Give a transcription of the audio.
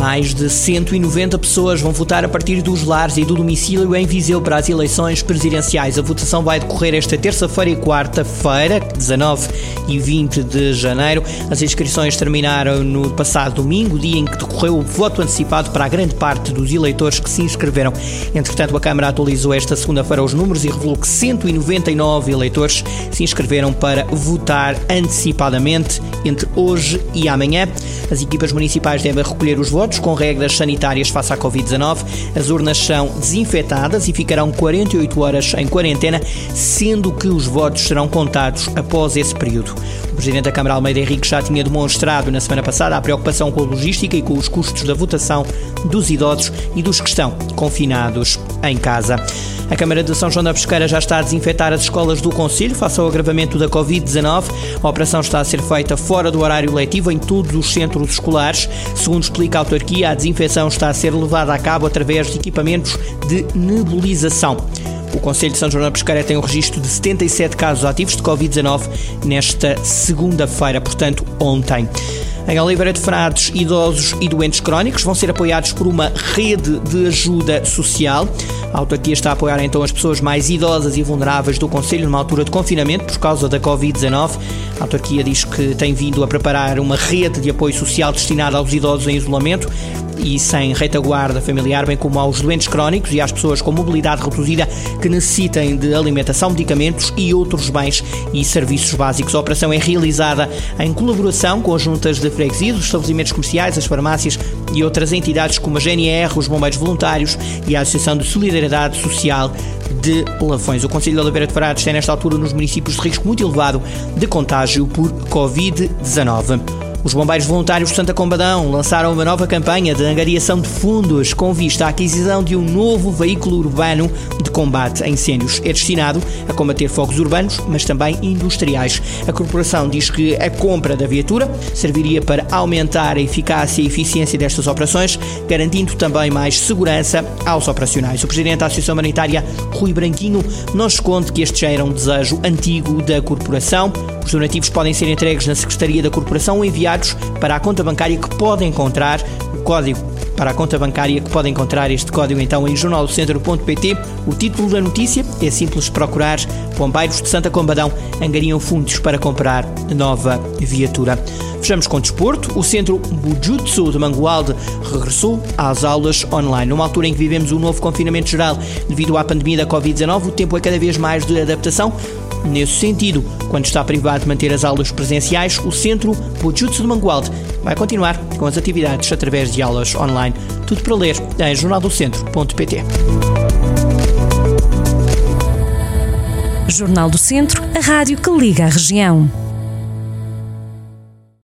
Mais de 190 pessoas vão votar a partir dos lares e do domicílio em Viseu para as eleições presidenciais. A votação vai decorrer esta terça-feira e quarta-feira, 19 e 20 de janeiro. As inscrições terminaram no passado domingo, dia em que decorreu o voto antecipado para a grande parte dos eleitores que se inscreveram. Entretanto, a Câmara atualizou esta segunda-feira os números e revelou que 199 eleitores se inscreveram para votar antecipadamente entre hoje e amanhã. As equipas municipais devem recolher os votos com regras sanitárias face à Covid-19. As urnas são desinfetadas e ficarão 48 horas em quarentena, sendo que os votos serão contados após esse período. O Presidente da Câmara Almeida Henrique já tinha demonstrado na semana passada a preocupação com a logística e com os custos da votação dos idosos e dos que estão confinados em casa. A Câmara de São João da Pesqueira já está a desinfetar as escolas do Conselho face ao agravamento da Covid-19. A operação está a ser feita fora do horário letivo em todos os centros escolares. Segundo explica a autarquia, a desinfecção está a ser levada a cabo através de equipamentos de nebulização. O Conselho de São João da Pesqueira tem um registro de 77 casos ativos de Covid-19 nesta segunda-feira, portanto, ontem. Em Oliveira de Frades, idosos e doentes crónicos vão ser apoiados por uma rede de ajuda social. A autarquia está a apoiar então as pessoas mais idosas e vulneráveis do Conselho numa altura de confinamento por causa da Covid-19. A autarquia diz que tem vindo a preparar uma rede de apoio social destinada aos idosos em isolamento e sem retaguarda familiar, bem como aos doentes crónicos e às pessoas com mobilidade reduzida que necessitem de alimentação, medicamentos e outros bens e serviços básicos. A operação é realizada em colaboração com as juntas de freguesia, os estabelecimentos comerciais, as farmácias e outras entidades como a GNR, os Bombeiros Voluntários e a Associação de Solidariedade Social de Lafões. O Conselho de Oliveira de Frades tem nesta altura nos municípios de risco muito elevado de contágio por Covid-19. Os bombeiros voluntários de Santa Combadão lançaram uma nova campanha de angariação de fundos com vista à aquisição de um novo veículo urbano de combate a incêndios. É destinado a combater fogos urbanos, mas também industriais. A corporação diz que a compra da viatura serviria para aumentar a eficácia e eficiência destas operações, garantindo também mais segurança aos operacionais. O presidente da Associação Humanitária, Rui Branquinho, nos esconde que este já era um desejo antigo da corporação. Os donativos podem ser entregues na Secretaria da Corporação ou enviados para a conta bancária que pode encontrar o código para a conta bancária que pode encontrar este código então em jornaldocentro.pt. O título da notícia é simples procurar Bombeiros de Santa Combadão angariam fundos para comprar nova viatura. Fechamos com desporto. O centro Bujutsu de Mangualde regressou às aulas online. Numa altura em que vivemos um novo confinamento geral devido à pandemia da Covid-19, o tempo é cada vez mais de adaptação. Nesse sentido, quando está privado de manter as aulas presenciais, o Centro Bujutsu de Mangualde vai continuar com as atividades através de aulas online. Tudo para ler em jornaldocentro.pt. Jornal do Centro, a rádio que liga a região.